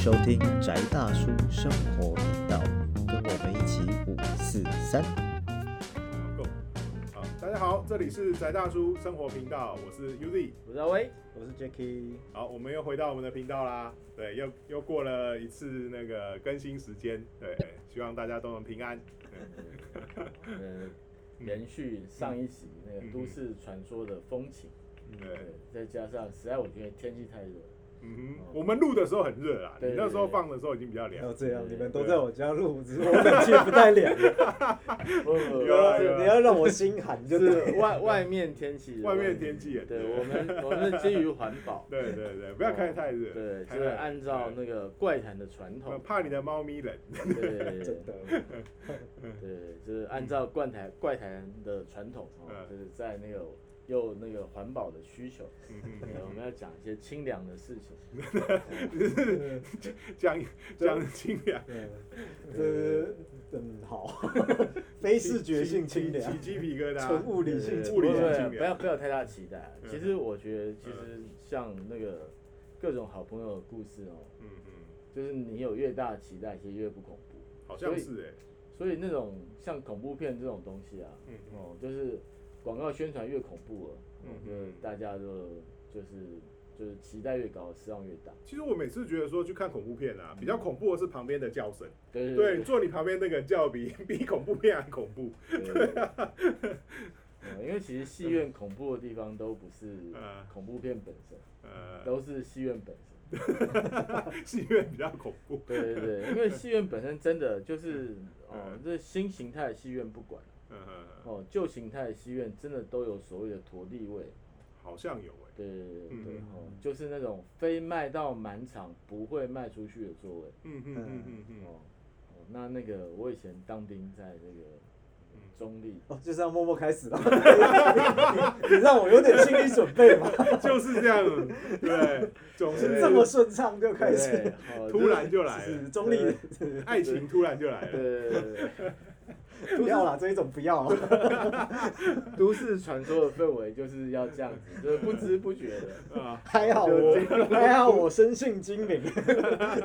收听宅大叔生活频道，跟我们一起五四三。够好，大家好，这里是宅大叔生活频道，我是 Uzi。我是阿威，我是 Jacky，好，我们又回到我们的频道啦。对，又又过了一次那个更新时间，对，希望大家都能平安。呃，延 续上一集那个都市传说的风情，对，对，再加上实在我觉得天气太热，嗯哼，我们录的时候很热啊，你那时候放的时候已经比较凉要。这样，你们都在我家录，只是我冷气不太凉。你要让我心寒就是外外面天气，外面天气也对我们我们是基于环保，对对对，不要开太热。对，就是按照那个怪谈的传对统，怕你的猫咪冷。对真的。对，就是按照怪谈怪谈的传统就是在那个又那个环保的需求，我们要讲一些清凉的事情。讲讲清凉，对，这嗯好，非视觉性清凉。起，鸡皮疙瘩。纯物理性对物理性清凉。不要不要太大期待。其实我觉得，其实像那个各种好朋友的故事哦，嗯嗯，就是你有越大的期待，其实越不恐怖。好像是哎。所以那种像恐怖片这种东西啊，哦，就是广告宣传越恐怖了，嗯大家就就是就是期待越高，失望越大。其实我每次觉得说去看恐怖片啊，比较恐怖的是旁边的叫声。对对，坐你旁边那个人叫比 比恐怖片还恐怖。对 因为其实戏院恐怖的地方都不是嗯恐怖片本身，呃，都是戏院本身。戏院比较恐怖。对对对，因为戏院本身真的就是哦嗯，这新形态的戏院不管哦，旧形态的戏院真的都有所谓的陀地位。好像有哎。对对对嗯对，嗯哦，就是那种非卖到满场不会卖出去的座位。嗯嗯嗯嗯嗯。哦，哦，那那个我以前当兵在那个嗯中立，哦，就这样默默开始了。你 你让我有点心理准备嘛，就是这样，对，总是这么顺畅就开对始，，哦突然就来是了，中立，爱情突然就来了。对对对对对。不要啦，这一种不要啊。都市传说的氛围就是要这样子，就是不知不觉的。啊，还好我还好我生性精明，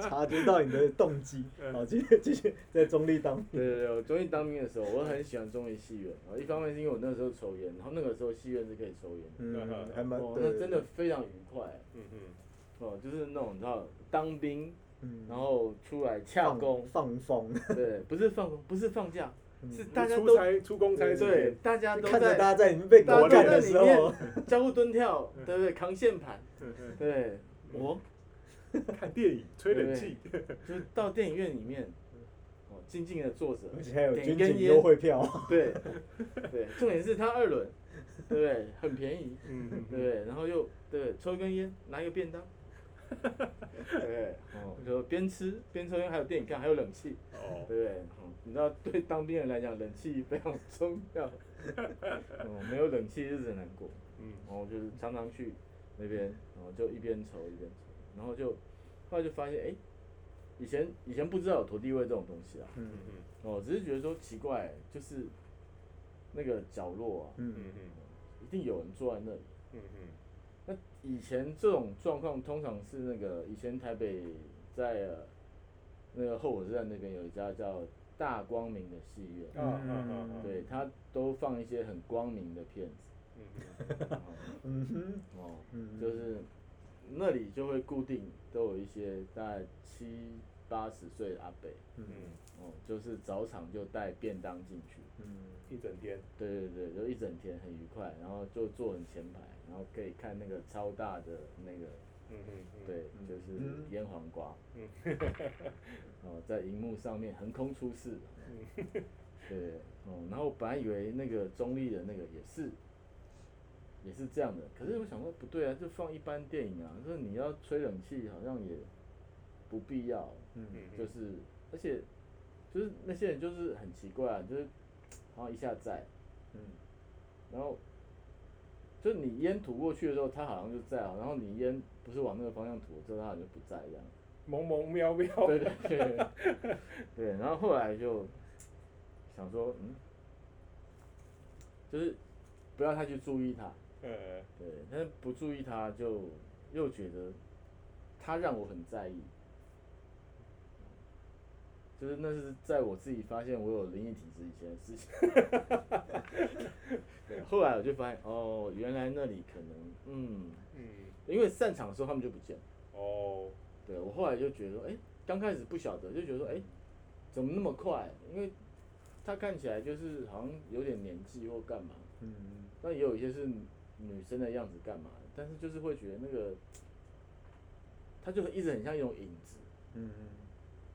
察觉到你的动机。好，继续继续在中立当。对对对，我中立当兵的时候，我很喜欢中立戏院。啊，一方面是因为我那时候抽烟，然后那个时候戏院是可以抽烟的。嗯，还蛮哦，那真的非常愉快。嗯嗯，哦，就是那种你知道当兵，嗯然后出来洽工，放风，对，不是放工，不是放假，嗯是大家都出差出公差对，，大家都看着大在家在里面被大家都狗干的在里面时候，交 互蹲跳，对不对？扛线盘，嗯嗯对，我 看电影吹冷气，就是到电影院里面，哦，静静的坐着，而且还有点一根军警优烟，惠票。对，对，重点是他二轮，对不对？很便宜，嗯嗯对？然后又对，抽一根烟，拿一个便当，对，哦，就边吃边抽烟，还有电影看，还有冷气，哦，对不对？嗯，你知道对当兵人来讲，冷气非常重要，哦，没有冷气日子很难过，嗯。然后就是常常去那边，然后就一边抽一边抽，然后就后来就发现，哎，以前以前不知道有投地位这种东西啊，嗯嗯哦，只是觉得说奇怪，就是那个角落啊，嗯嗯嗯。一定有人坐在那里。嗯嗯。那以前这种状况通常是那个以前台北在、呃、那个后火车站那边有一家叫大光明的戏院，对，他都放一些很光明的片子，嗯嗯哼，哦，嗯就是那里就会固定都有一些大概七八十岁的阿伯，嗯，哦，就是早场就带便当进去，嗯。一整天，对对对，就一整天很愉快，然后就坐很前排，然后可以看那个超大的那个，嗯嗯嗯，对，就是嗯。腌黄瓜，嗯。哦，在荧幕上面横空出世，嗯。对，哦，然后本来以为那个中立的那个也是，也是这样的，可是我想说不对啊，就放一般电影啊，就是你要吹冷气好像也不必要，嗯。嗯就是而且就是那些人就是很奇怪啊，就是 好像一下在，嗯。然后就是你烟吐过去的时候，他好像就在啊，然后你烟不是往那个方向吐，之后他好像就不在这样。萌萌喵喵，对对对对，然后后来就想说，嗯，就是不要太去注意他，呃，对，但是不注意他就又觉得他让我很在意，就是那是在我自己发现我有灵异体质以前的事情。对，后来我就发现，哦，原来那里可能，嗯，嗯，因为散场的时候他们就不见了。哦，对我后来就觉得说，哎、刚开始不晓得，就觉得说，哎、怎么那么快？因为他看起来就是好像有点年纪或干嘛，嗯，那也有一些是女生的样子干嘛，但是就是会觉得那个，他就一直很像一种影子，嗯，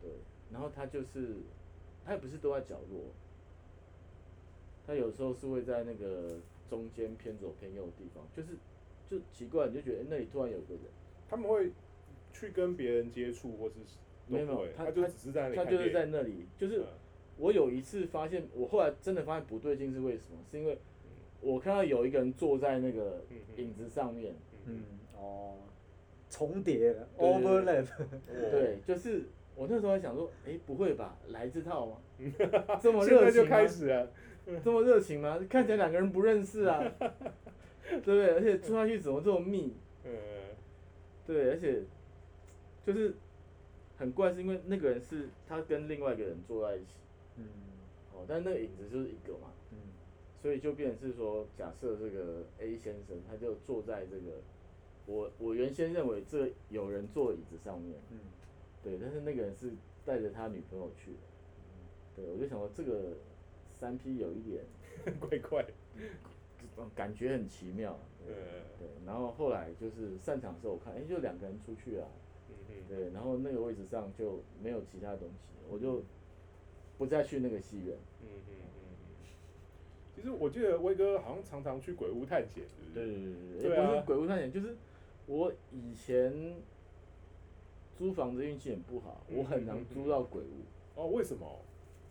对，然后他就是，他也不是都在角落，他有时候是会在那个中间偏左偏右的地方，就是就奇怪，你就觉得、诶那里突然有个人，他们会去跟别人接触，或是没有他就只是在那里他就是在那里，就是嗯我有一次发现，我后来真的发现不对劲是为什么？是因为我看到有一个人坐在那个影子上面，嗯，哦，重叠，overlap，哇对，就是我那时候还想说，哎、不会吧，来这套吗？这么热情吗开始了，这么热情吗？看起来两个人不认识啊，对不对？而且坐下去怎么这么密？嗯，对，而且就是很怪，是因为那个人是他跟另外一个人坐在一起，嗯哦，但那个影子就是一个嘛，嗯所以就变成是说，假设这个 A 先生他就坐在这个我我原先认为这有人坐的椅子上面，嗯对，但是那个人是带着他女朋友去的，对，我就想说这个三 P 有一点 怪怪，感觉很奇妙，对嗯对，然后后来就是散场的时候我看，哎、就两个人出去啊，对，然后那个位置上就没有其他东西，我就不再去那个戏院，嗯嗯嗯嗯。其实我记得威哥好像常常去鬼屋探险，对是？对对对，也不是鬼屋探险，就是我以前租房子运气很不好，我很难租到鬼屋，哦，为什么？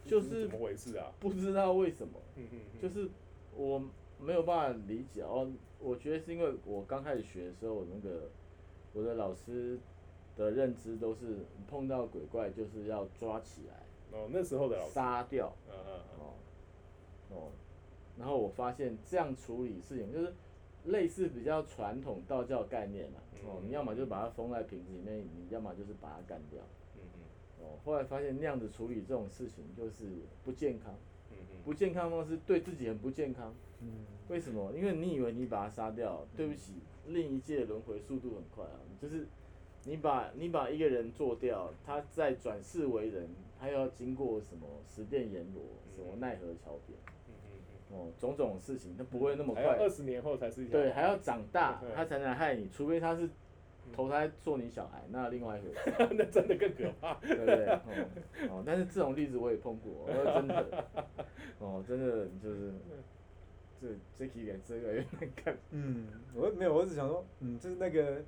就是怎么回事啊？不知道为什么，就是我没有办法理解哦。我觉得是因为我刚开始学的时候，那个我的老师的认知都是碰到鬼怪就是要抓起来哦，那时候的老师，杀掉嗯嗯嗯哦哦，然后我发现这样处理事情就是类似比较传统道教概念嘛哦，你要么就把它封在瓶子里面，你要么就是把它干掉嗯嗯哦。后来发现那样子处理这种事情就是不健康，嗯嗯，不健康的方式对自己很不健康。嗯为什么？因为你以为你把它杀掉，对不起，另一界轮回速度很快啊，就是你把你把一个人做掉，他再转世为人，他要经过什么十殿阎罗，什么奈何桥边，嗯嗯哦，种种事情，他不会那么快二，十年后才是对，还要长大对，他才能害你，除非他是投胎做你小孩，那另外一回事。那真的更可怕。对不对？哦，哦，但是这种例子我也碰过，我说真的，哦，真的就是，这这题给这个有点看，嗯，我没有，我只想说，嗯，就是那个，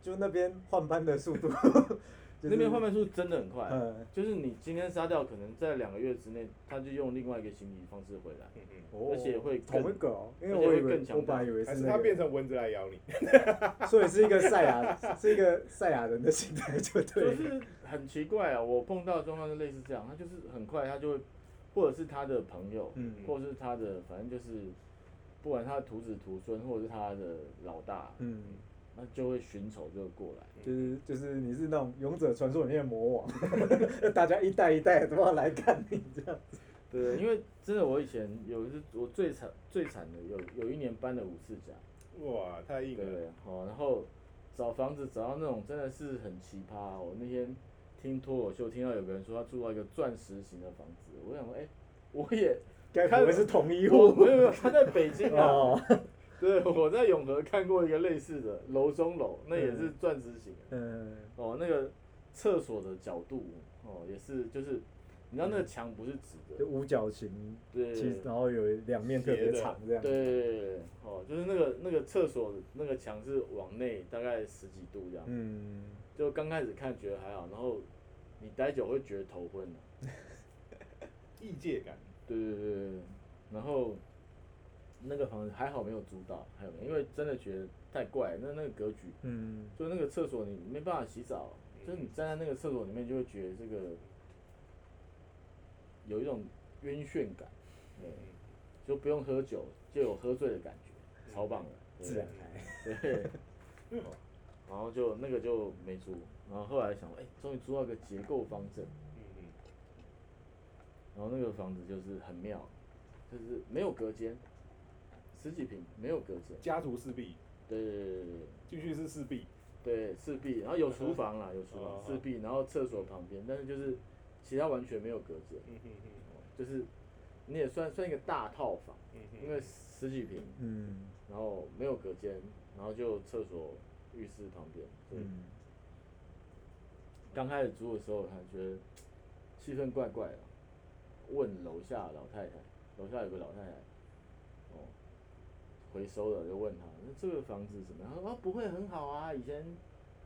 就那边换班的速度，就是那边换班速度真的很快，嗯。就是你今天杀掉，可能在两个月之内，他就用另外一个行李方式回来，嗯嗯，哦而且会更同一个哦，因为而且会我以为更强大。我本来以为还是他是那个，变成蚊子来咬你。所以是一个赛亚，是一个赛亚人的心态，就对了。就是很奇怪啊，我碰到的状况是类似这样，他就是很快他就会，或者是他的朋友，嗯。或者是他的，反正就是，不管他的徒子徒孙，或者是他的老大，嗯，那就会寻仇就过来。就是就是你是那种勇者传说里面的魔王，大家一代一代都要来看你这样。对，因为真的我以前有一次我最惨最惨的有有一年搬了五次家，哇，太硬了。对然后找房子找到那种真的是很奇葩哦、我那天听脱口秀听到有个人说他住到一个钻石型的房子，我想说，哎、我也该不会是同一户？我没有没有，他在北京啊。哦，对，我在永和看过一个类似的楼中楼，那也是嗯钻石型的。嗯哦，那个厕所的角度哦，也是就是，你知道那个墙不是直的，就五角形，对其实然后有两面特别长这样。对哦，就是那个那个厕所那个墙是往内大概十几度这样，嗯，就刚开始看觉得还好，然后你待久会觉得头昏的、异界感。对对对对对，然后那个房子还好没有租到，还有没有因为真的觉得太怪，那那个格局，嗯，就那个厕所你没办法洗澡，就是你站在那个厕所里面就会觉得这个有一种晕眩感，对，就不用喝酒就有喝醉的感觉，超棒的，对自然来。对，哦然后就那个就没租，然后后来想说，哎、终于租到一个结构方正，嗯。嗯，然后那个房子就是很妙，就是没有隔间，十几平没有隔间，家徒四壁，对对对对对。继续是四壁，对四壁，然后有厨房啦，有厨哦房四壁，然后厕所旁边，但是就是其他完全没有隔间，嗯哼哼，就是你也算算一个大套房，嗯哼，因为十几平，嗯。然后没有隔间，然后就厕所、浴室旁边，所以嗯。刚开始租的时候，还觉得气氛怪怪的。问楼下老太太，楼下有个老太太，哦，回收的就问他，那这个房子怎么样？他说哦不会很好啊，以前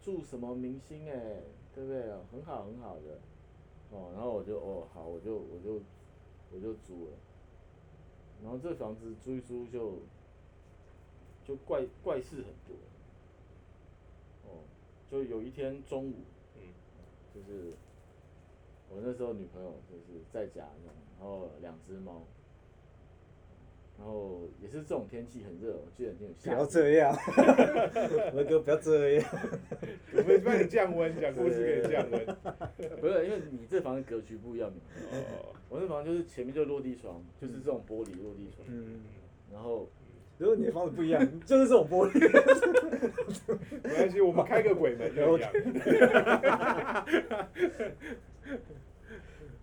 住什么明星哎、对不对？很好很好的，哦，然后我就哦好，我就我就我就租了，然后这房子租一租就就怪怪事很多，哦，就有一天中午。嗯就是我那时候女朋友就是在家然后两只猫，然后也是这种天气很热，我记得已经有不要下雨这样，我的哥不要这样。我们帮你降温，讲故事给你降温。不是因为你这房子格局不一样，哦，我那房子就是前面就落地窗，就是这种玻璃落地窗，嗯，然后如果你的房子不一样，就是这种玻璃。没关系，我们开个鬼门就一样。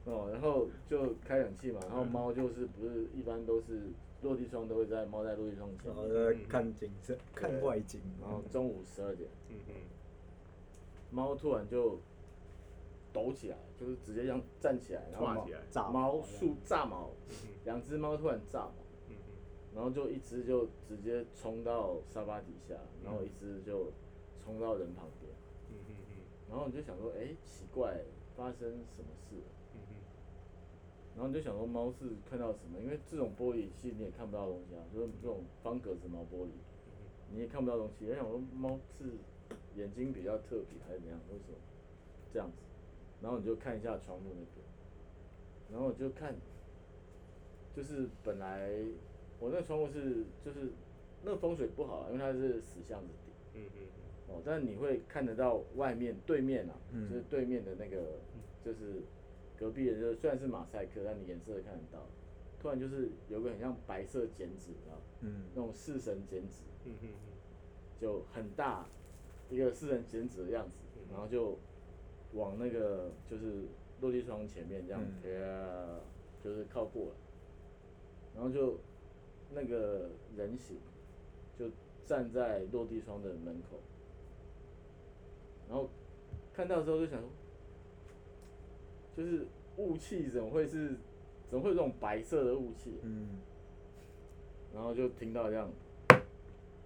哦，然后就开冷气嘛，然后猫就是不是一般都是落地窗都会在猫在落地窗前然后面，在看景色，看外景。然后中午十二点。嗯嗯猫突然就抖起来，就是直接这样站起来，然后毛。毛竖炸毛，嗯两只猫突然炸毛，嗯嗯然后就一只就直接冲到沙发底下，然后一只就冲到人旁边，嗯嗯嗯然后你就想说，哎、奇怪，发生什么事了？然后你就想说猫是看到什么？因为这种玻璃其实你也看不到东西啊，就是这种方格子毛玻璃，你也看不到东西。我想说猫是眼睛比较特别还是怎样？为什么这样子？然后你就看一下窗户那边，然后我就看，就是本来我那窗户是就是那个风水不好啊，因为它是死巷子底。嗯嗯哦，但是你会看得到外面对面啊，嗯就是对面的那个，就是隔壁的，就是虽然是马赛克，但你颜色看得到。突然就是有个很像白色剪纸，你知道吗？嗯。那种四神剪纸，嗯嗯就很大一个四神剪纸的样子，然后就往那个就是落地窗前面这样，嗯，就是靠过来，然后就那个人形就站在落地窗的门口，然后看到之后就想说，就是雾气怎么会是怎么会有这种白色的雾气？嗯然后就听到这样，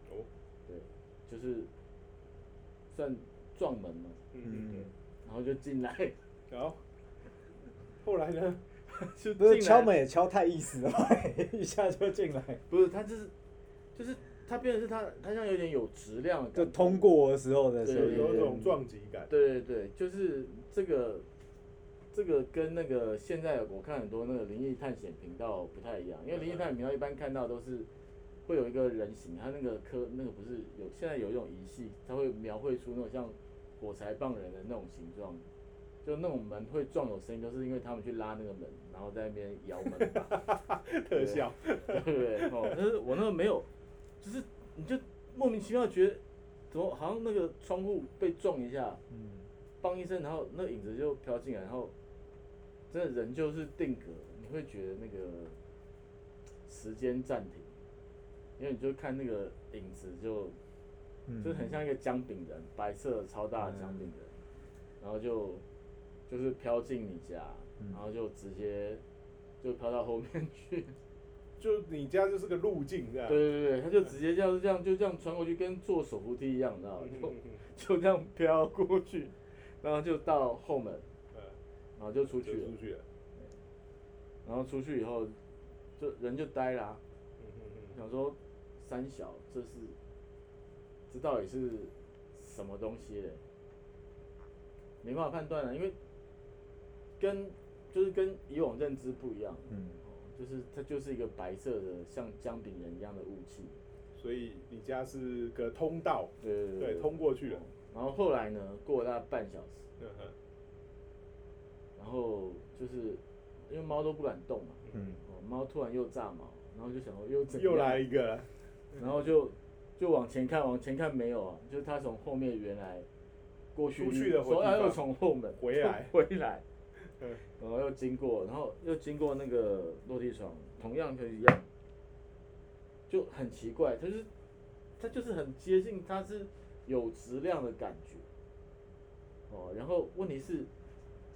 哦，对，就是算撞门嘛，嗯然后就进来，然后后来呢？就不是敲门也敲太意思了，一下就进来，不是他就是就是他变成是他他像有点有质量的感觉，就通过的时候的对声音。有一种撞击感。对对对，就是这个这个跟那个现在我看很多那个灵异探险频道不太一样，因为灵异探险频道一般看到都是会有一个人形，他那个科那个不是有现在有一种仪器，它会描绘出那种像火柴棒人的那种形状。就那种门会撞有声音，都是因为他们去拉那个门，然后在那边摇门把。特效。对不对？哦，但是我那个没有，就是你就莫名其妙觉得怎么好像那个窗户被撞一下，嗯梆一声，然后那影子就飘进来，然后真的人就是定格，你会觉得那个时间暂停，因为你就看那个影子就嗯就很像一个姜饼人，白色超大的姜饼人，然后就就是飘进你家，嗯然后就直接就飘到后面去。就你家就是个路径，这样。对对对，他就直接这样这样就这样穿过去，跟坐手扶梯一样，你知道吗？就 就这样飘过去，然后就到后门，嗯然后就出去了出。去了。然后出去以后，就人就呆啦、嗯嗯嗯想说三小这是这到底是什么东西嘞？没办法判断了，因为跟就是跟以往认知不一样，嗯哦就是它就是一个白色的像姜饼人一样的雾气，所以你家是个通道，对对对，通过去了。然后后来呢，过了大概半小时，嗯哼然后就是因为猫都不敢动嘛，嗯。哦，猫突然又炸毛，然后就想说又怎又来一个，然后就就往前看，往前看没有啊，就是他从后面原来过去出去的说他又地方从后门回来 回来，嗯。然后又经过，然后又经过那个落地窗，同样就是一样，就很奇怪，它就是它就是很接近，它是有质量的感觉，哦，然后问题是，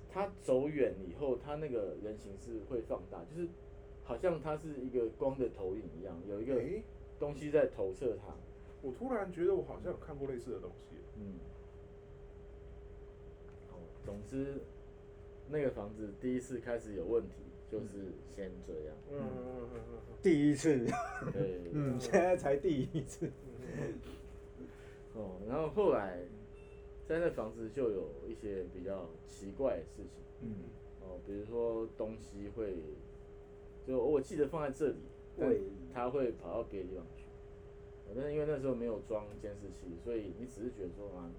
它走远以后，他那个人形是会放大，就是好像他是一个光的投影一样，有一个诶？东西在投射它，我突然觉得我好像有看过类似的东西，嗯，哦，总之，那个房子第一次开始有问题，就是先这样，嗯嗯嗯嗯第一次，对，嗯，现在才第一次，哦，然后后来在那房子就有一些比较奇怪的事情，嗯。哦，比如说东西会，就我记得放在这里，但会。它会跑到别的地方去。哦但是因为那时候没有装监视器，所以你只是觉得说啊，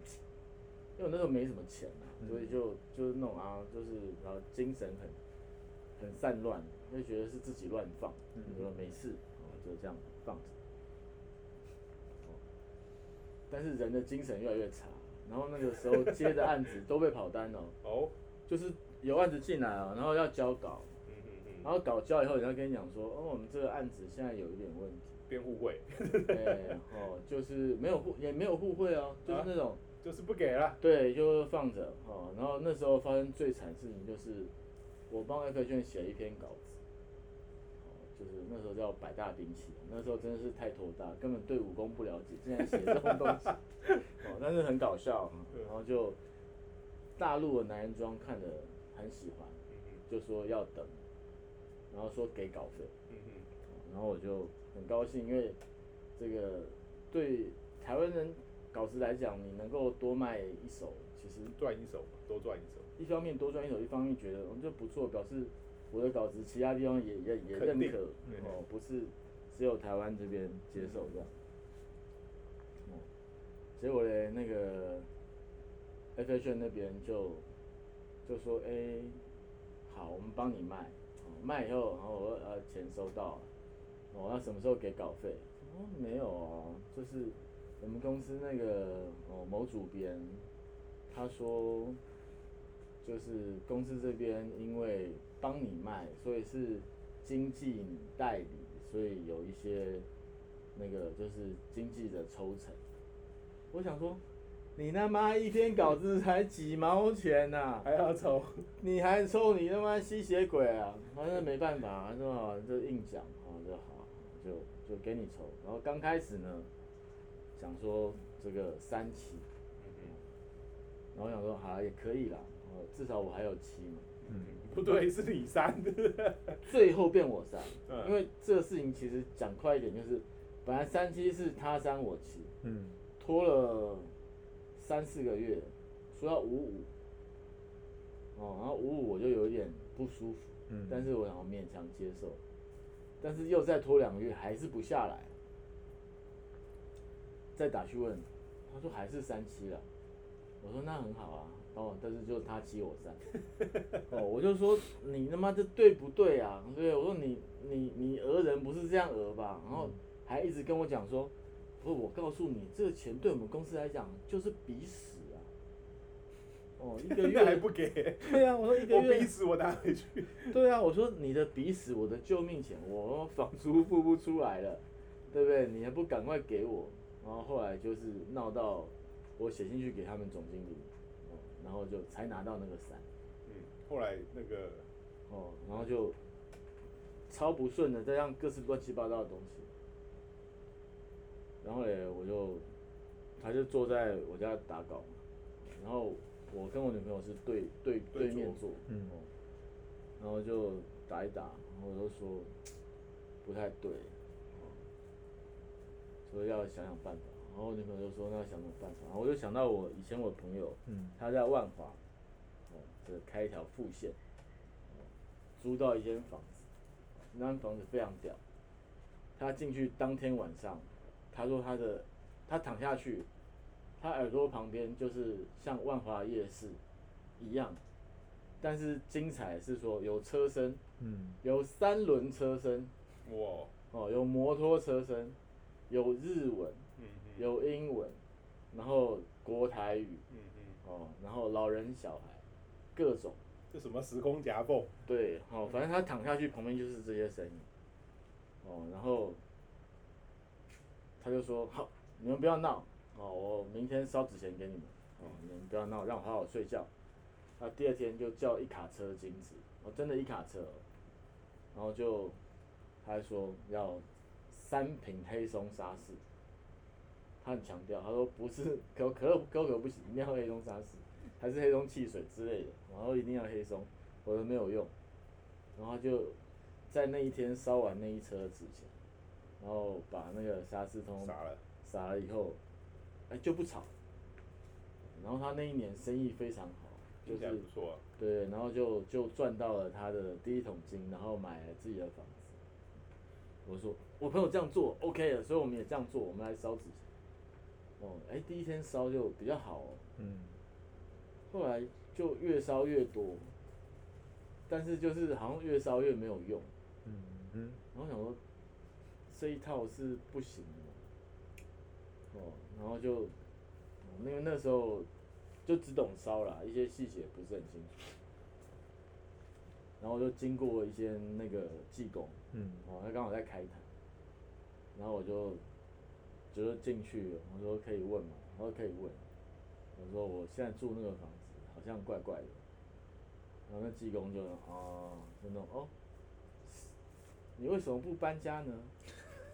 因为我那时候没什么钱啊，所以就就是那种啊，就是然后精神很很散乱，就觉得是自己乱放，就说没事，哦，就这样放着。哦，但是人的精神越来越差，然后那个时候接的案子都被跑单了，哦，就是有案子进来啊，然后要交稿，嗯嗯嗯，然后稿交以后，人家跟你讲说，哦，我们这个案子现在有一点问题。辩护会对，哦，就是没有互也没有互惠哦，就是那种、就是不给了，对，就放着哦。然后那时候发生最惨的事情就是，我帮 F 卷写了一篇稿就是那时候叫百大兵器，那时候真的是太头大，根本对武功不了解，竟然写这种东西，哦，但是很搞笑，然后就大陆的男人装看的很喜欢，嗯就说要等，然后说给稿费。然后我就很高兴，因为这个对台湾人稿子来讲，你能够多卖一手，其实嗯，赚一手嘛，多赚一手，一方面多赚一手，一方面觉得我们就不错，表示我的稿子其他地方也也也认可嗯哦，不是只有台湾这边接受这样。哦，结果嘞，那个 F H N 那边就就说，哎、好，我们帮你卖，哦，卖以后，然后我呃钱收到了，哦，那什么时候给稿费？哦，没有哦，就是我们公司那个哦某主编，他说，就是公司这边因为帮你卖，所以是经纪你代理，所以有一些那个就是经纪的抽成。我想说，你他妈一篇稿子才几毛钱呐、还要抽，你还抽你他妈吸血鬼啊！反正没办法，他说好就硬讲，好就好，就就给你抽。然后刚开始呢，想说这个三期，然后我想说好也可以啦，哦至少我还有期嘛。嗯，不对，是你删的，最后变我删，嗯。因为这个事情其实讲快一点，就是本来三七是他删我七，嗯。拖了三四个月，说要五五，哦，然后五五我就有一点不舒服，嗯。但是我想要勉强接受，但是又再拖两个月还是不下来，再打去问，他说还是三七了，我说那很好啊，哦，但是就他七我三，哦，我就说你他妈这对不对啊？对，我说你你你讹人不是这样讹吧？然后还一直跟我讲说，不，我告诉你，这个钱对我们公司来讲就是鼻屎啊。哦，一个月还不给，对啊，我说一个我月鼻屎我拿回去，对啊，我说你的鼻屎，我的救命钱，我房租付不出来了，对不对？你还不赶快给我？然后后来就是闹到我写信去给他们总经理，哦，然后就才拿到那个伞，嗯，后来那个哦，然后就超不顺的，这样各式乱七八糟的东西。然后嘞，我就他就坐在我家打稿嘛，然后我跟我女朋友是对对对对面坐坐，嗯。哦，然后就打一打，然后我就说不太对，哦，所以要想想办法。然后我女朋友就说那要想想办？法，然后我就想到我以前我朋友，嗯。他在万华，哦，这开一条副线，哦，租到一间房子，那间房子非常屌。他进去当天晚上，他说他的他躺下去，他耳朵旁边就是像万华夜市一样，但是精彩是说有车身，嗯。有三轮车身，哇，哦，有摩托车身，有日文，有英文，然后国台语，嗯嗯，哦，然后老人小孩，各种，这什么时空夹缝？对，哦，反正他躺下去旁边就是这些声音，哦，然后他就说好，你们不要闹，哦，我明天烧纸钱给你们，哦，你们不要闹，让我好好睡觉。他第二天就叫一卡车金子，哦，真的一卡车哦，然后就他还说要三瓶黑松沙士，他很强调，他说不是 可可乐可可不行，一定要黑松沙士，还是黑松汽水之类的，然后一定要黑松，否则没有用。然后就在那一天烧完那一车纸钱，然后把那个沙士通撒了，撒了以后，哎就不吵。然后他那一年生意非常好，就是不错啊。对，然后就就赚到了他的第一桶金，然后买了自己的房子。我说我朋友这样做 OK 了，所以我们也这样做，我们来烧纸钱。哦，哎，第一天烧就比较好哦，嗯。后来就越烧越多，但是就是好像越烧越没有用。嗯嗯然后想说这一套是不行的，哦，然后就，因为那时候就只懂烧啦，一些细节不是很清楚，然后就经过一些那个技工，嗯。哦，他刚好在开台，然后我就就是进去，我说可以问吗？我说可以问，我说我现在住那个房子好像怪怪的，然后那技工就哦，就那种哦，你为什么不搬家呢？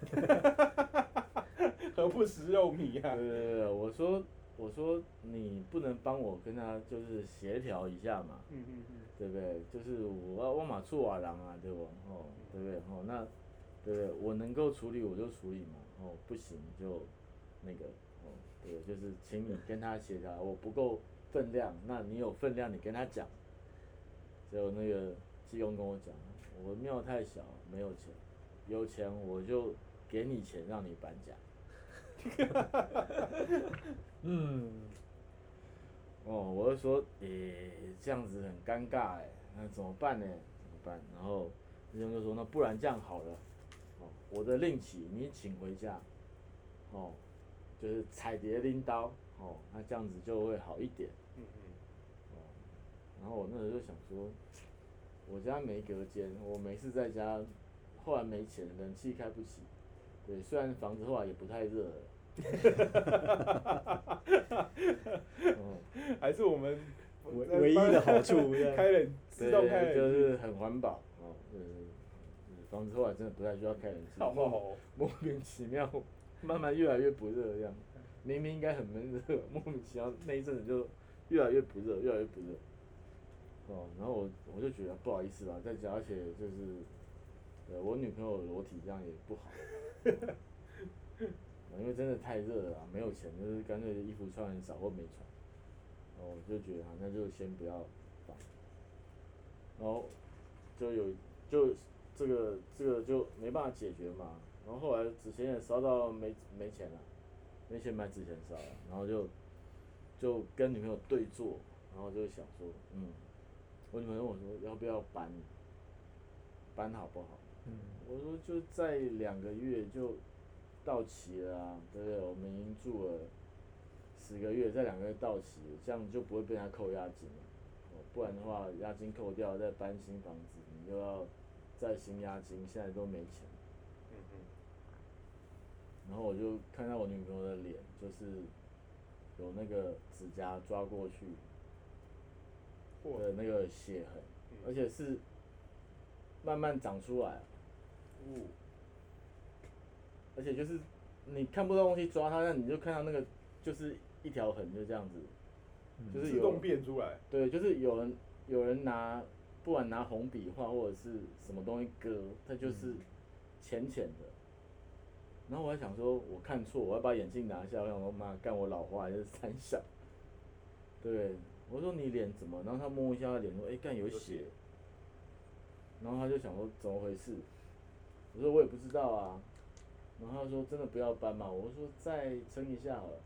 何不食肉糜啊？对对对，我说我说你不能帮我跟他就是协调一下嘛，嗯嗯嗯，对不对？就是我要我马处瓦郎啊，对不？哦，对不对？哦，那对不对？我能够处理我就处理嘛，哦，不行就那个，哦，对，就是请你跟他协调，我不够分量，那你有分量你跟他讲。结果那个技工跟我讲，我庙太小，没有钱，有钱我就给你钱让你搬家。嗯哦，我就说，诶、这样子很尴尬哎，那怎么办呢？怎么办？然后师兄就说，那不然这样好了，哦，我的令旗你请回家，哦，就是彩蝶拎刀，哦，那这样子就会好一点。嗯嗯，哦，然后我那时候就想说，我家没隔间，我没事在家，后来没钱，冷气开不起，对，虽然房子后来也不太热了。嗯，还是我们唯唯一的好处 开冷自动开对，就，是很环保房子后来真的不太需要开冷气，莫名其妙，慢慢越来越不热的样子，明明应该很闷热，莫名其妙那一阵子就越来越不热，越来越不热。哦，然后我我就觉得不好意思吧，在家，而且就是，呃我女朋友裸体这样也不好，哦因为真的太热了啊，没有钱，就是干脆衣服穿很少或没穿，然后，我就觉得好那就先不要放，然后就有就这个这个就没办法解决嘛，然后后来纸钱也烧到没没钱了，没钱买纸钱烧了，然后就就跟女朋友对坐，然后就想说，嗯，我女朋友问我说要不要搬，搬好不好？嗯我说就在两个月就到期了啊，对不对？我们已经住了十个月，在两个月到期，这样就不会被他扣押金了。哦，不然的话，押金扣掉，再搬新房子，你又要再新押金，现在都没钱。嗯嗯，然后我就看到我女朋友的脸，就是有那个指甲抓过去的那个血痕，嗯而且是慢慢长出来。哦，而且就是你看不到东西抓它，但你就看到那个就是一条痕，就这样子，就是有自动变出来，对，就是有人有人拿不管拿红笔画或者是什么东西割，它就是浅浅的。然后我还想说，我看错，我要把眼镜拿下。我想说，妈，干我老花还是三下？对，我说你脸怎么？然后他摸一下他脸，说，哎、干有血。然后他就想说怎么回事？我说我也不知道啊。然后他说真的不要搬嘛，我说再撑一下好了。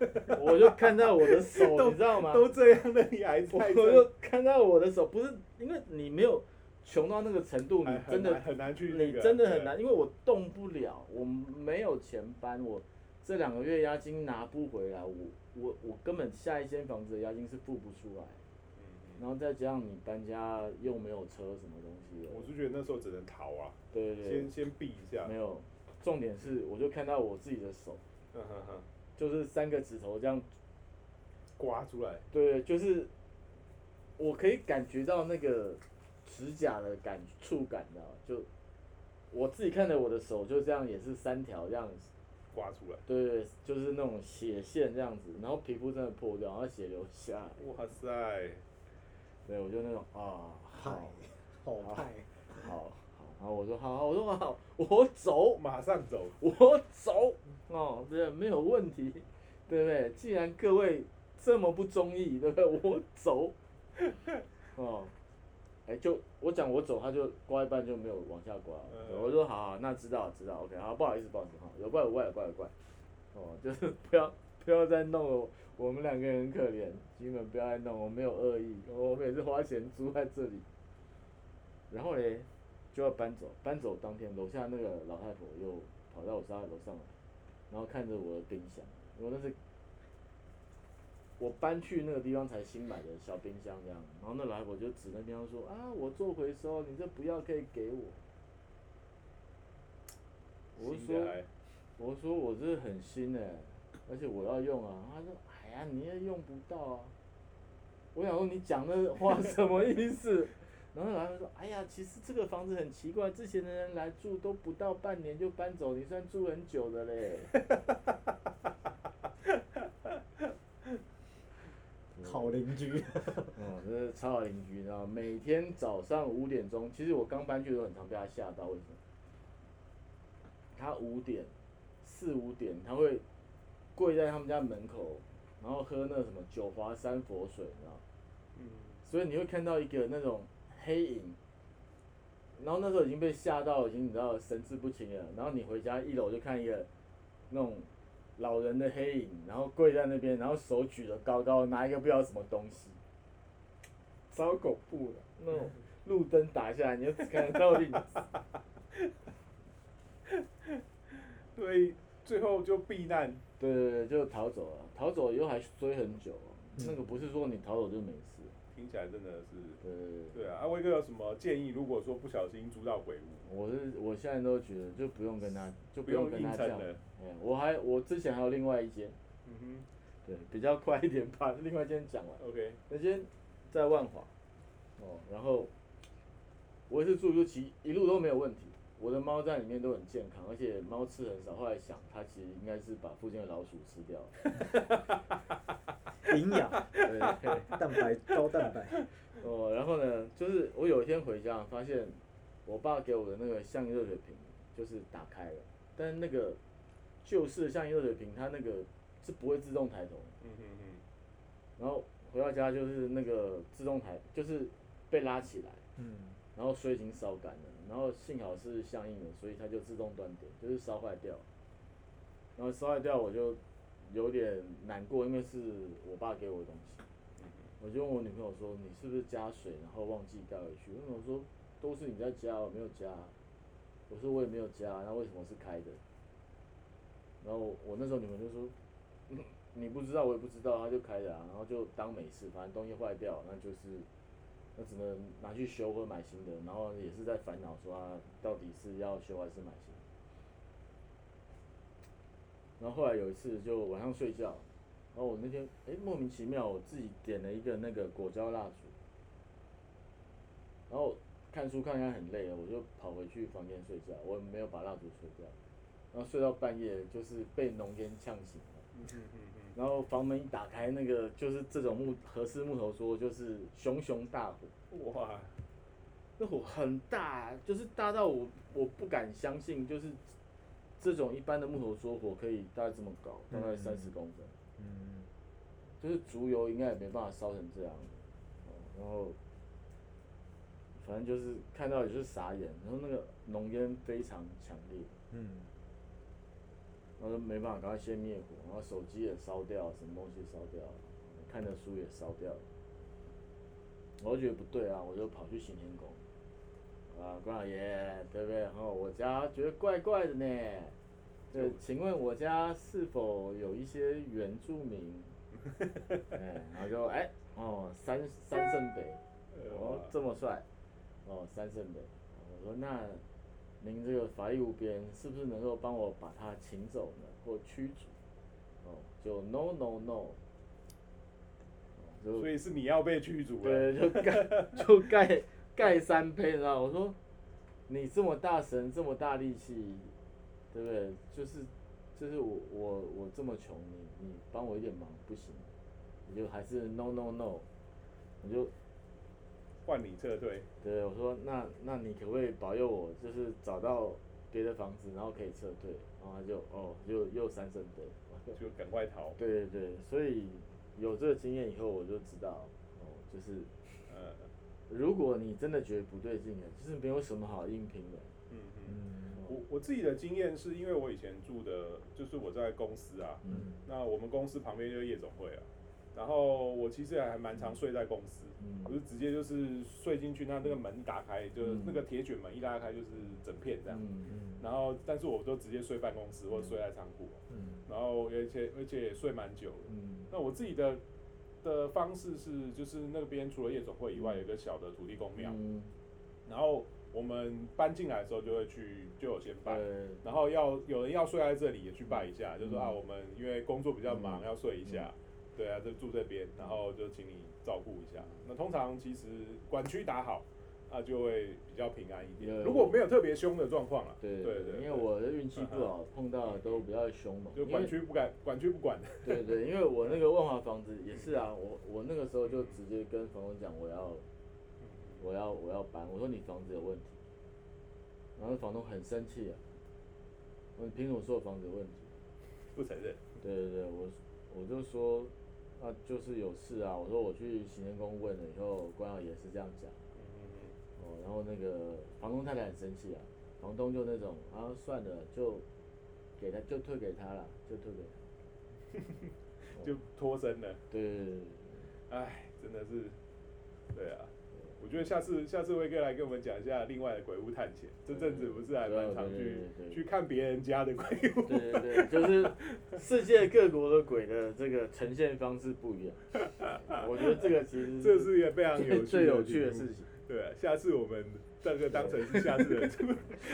我就看到我的手，你知道吗？都这样了，你还我就看到我的手，不是因为你没有穷到那个程度，你真的很难去你真的很难，因为我动不了，我没有钱搬，我这两个月押金拿不回来，我我我根本下一间房子的押金是付不出来，嗯然后再加上你搬家又没有车什么东西的，我是觉得那时候只能逃啊，对对先先避一下，没。有，重点是我就看到我自己的手，哼哼哼，就是三个指头这样，刮出来，对，就是我可以感觉到那个指甲的感触感的，就我自己看着我的手就这样，也是三条这样子。刮出来，对对，就是那种血线这样子，然后皮肤真的破掉，然后血流下来。哇塞，对，我就那种啊，派好，好派，好，好，然后我说好，我说好，我走，马上走，我走，哦，对，没有问题，对不对？既然各位这么不中意，对不对？我走，哦，哎，就我讲我走，他就刮一半就没有往下刮，我说好，那知道知道，OK，好，不好意思不好意思，哈，有怪有怪有怪有怪，哦，就是不要不要再弄了，我们两个人很可怜，基本不要再弄，我没有恶意，我每次花钱租在这里，然后嘞就要搬走，搬走当天楼下那个老太婆又跑到我家楼上来，然后看着我的冰箱，因为那是我搬去那个地方才新买的小冰箱这样，然后那老太婆就指那冰箱说啊，我做回收，你这不要可以给我。我就说新的还我说我这很新哎、而且我要用啊。他说哎呀，你也用不到啊。我想说你讲那话什么意思？然后老太婆说，哎呀，其实这个房子很奇怪，之前的人来住都不到半年就搬走，你算住很久的嘞。好邻居，哦，这是超好邻居，你知道吗？每天早上五点钟，其实我刚搬去的时候很常被他吓到，为什么？他五点、四五点，他会跪在他们家门口，然后喝那什么九华山佛水，你知道吗？嗯，所以你会看到一个那种黑影，然后那时候已经被吓到，已经你知道神志不清了。然后你回家一楼就看一个那种老人的黑影，然后跪在那边，然后手举得高高，拿一个不知道什么东西，超恐怖的。那种路灯打下来，你就只看得到影子。所以最后就避难，对对对，就逃走了。逃走以后还追很久，那个不是说你逃走就没事。听起来真的是，对对对。对啊。阿威哥有什么建议？如果说不小心租到鬼屋，我是我现在都觉得就不用跟他就不用用跟他讲，硬撑了哎，我还我之前还有另外一间，嗯哼对，比较快一点把另外一间讲完。，OK，那间在万华，哦，然后我也是住就其一路都没有问题，我的猫在里面都很健康，而且猫吃很少。后来想，它其实应该是把附近的老鼠吃掉了。营养，对。蛋白高蛋白，哦，然后呢，就是我有一天回家，发现我爸给我的那个象印热水瓶就是打开了，但是那个旧式的象印热水瓶，它那个是不会自动抬头嗯，嗯哼哼，然后回到家就是那个自动抬，就是被拉起来，嗯，然后水已经烧干了，然后幸好是相应的，所以它就自动断电，就是烧坏掉。然后烧坏掉我就有点难过，因为是我爸给我的东西。我就问我女朋友说：“你是不是加水，然后忘记带回去？”我友说：“都是你在加，我没有加。”我说：“我也没有加，那为什么是开的？”然后我那时候女朋友就说：“嗯你不知道，我也不知道，他就开的啊。”然后就当没事，反正东西坏掉，那就是那只能拿去修或买新的，然后也是在烦恼说他到底是要修还是买新的。然后后来有一次就晚上睡觉，然后我那天哎莫名其妙我自己点了一个那个果胶蜡烛，然后看书看看很累了，我就跑回去房间睡觉，我也没有把蜡烛吹掉，然后睡到半夜就是被浓烟呛醒了。然后房门一打开，那个就是这种木合适木头桌就是熊熊大火，哇，那火很大，就是大到我我不敢相信，就是这种一般的木头桌火可以大概这么高，大概嗯三十公分，嗯，就是竹油应该也没办法烧成这样，哦然后反正就是看到也是傻眼，然后那个浓烟非常强烈，嗯，然后没办法，赶快先灭火，然后手机也烧掉，什么东西烧掉，看的书也烧掉了，我就觉得不对啊，我就跑去行天宫，啊，关老爷，对不对？然后，我家觉得怪怪的呢，就，请问我家是否有一些原住民？哎，然后就哎，哦，三三圣北，哦，这么帅，哦，三圣北，我说那。您这个法力无边，是不是能够帮我把他请走呢，或驱逐？哦，就 no no no，所以是你要被驱逐了。对，就盖 就盖盖三胚，知道我说你这么大神，这么大力气，对不对？就是就是我我我这么穷，你你帮我一点忙不行？你就还是 no no no，我就。换你撤退，对，我说那那你可不可以保佑我，就是找到别的房子，然后可以撤退，然后他就哦，又又三声对，就赶快逃。对对对，所以有这个经验以后，我就知道哦，就是呃，如果你真的觉得不对劲的，就是没有什么好硬拼的。嗯。嗯，我我自己的经验是因为我以前住的，就是我在公司啊，嗯，那我们公司旁边就是夜总会啊。然后我其实还蛮常睡在公司，我就直接就是睡进去，那那个门一打开，就是那个铁卷门一拉开就是整片这样。然后，但是我都直接睡办公室或者睡在仓库。然后而且而且也睡蛮久的。那我自己的的方式是，就是那边除了夜总会以外，有一个小的土地公庙。然后我们搬进来的时候就会去，就有先拜。然后要有人要睡在这里也去拜一下，就说啊，我们因为工作比较忙，要睡一下。对啊，就住这边，然后就请你照顾一下。那通常其实管区打好，那就会比较平安一点。如果没有特别凶的状况啊，对对对，因为我的运气不好，碰到都比较凶嘛。就管区不敢，管区不管。对对，因为我那个万华房子也是啊，我我那个时候就直接跟房东讲，我要我要我要搬，我说你房子有问题，然后房东很生气啊，我凭什么说我房子有问题？不承认。对对对，我我就说。那就是有事啊！我说我去行政宫问了以后，官老爷是这样讲。哦，然后那个房东太太很生气啊，房东就那种啊，算了，就给他，就退给他了，就退给他，就脱身了。对对对。哎，真的是，对啊。我觉得下次下次威哥来跟我们讲一下另外的鬼屋探险。这阵子不是还蛮常去去看别人家的鬼屋。对对对，就是世界各国的鬼的这个呈现方式不一样。我觉得这个其实这是一个非常有最有趣的事情。对，下次我们这个当成是下次的。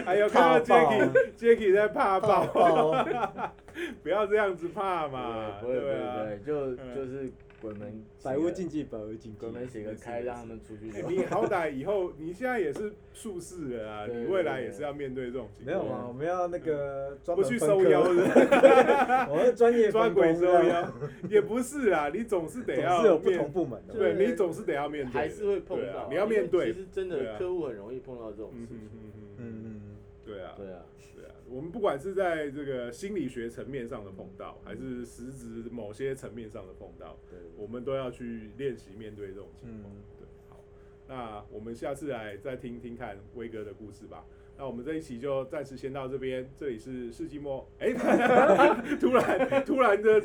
还有看到 Jacky Jacky 在怕爆，不要这样子怕嘛。对对对，就就是。鬼门百无禁忌，百无禁忌。鬼门写个开，让他们出去。你好歹以后，你现在也是术士了啊，你未来也是要面对这种情况。没有啊，我们要那个不去收妖的。我是专业抓鬼收妖，也不是啊，你总是得要。是有不同部门的。对，你总是得要面对。还是会碰到，你要面对。其实真的客户很容易碰到这种事情。嗯嗯嗯，对啊。对啊。我们不管是在这个心理学层面上的碰到，还是实质某些层面上的碰到，我们都要去练习面对这种情况。对，好，那我们下次来再听听看威哥的故事吧。那我们这一期就暂时先到这边。这里是世纪末，哎，突然突然的，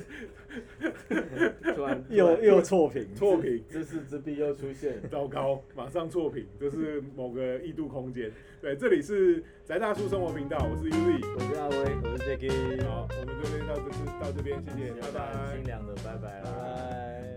突然 又又错评，错评，知识之壁又出现，糟糕，马上错评，这是某个异度空间。对，这里是宅大叔生活频道，我是 Uzi，我是阿威，我是 Jacky。好，我们这边到这次到这边，谢谢，拜拜。清凉的，拜拜，拜。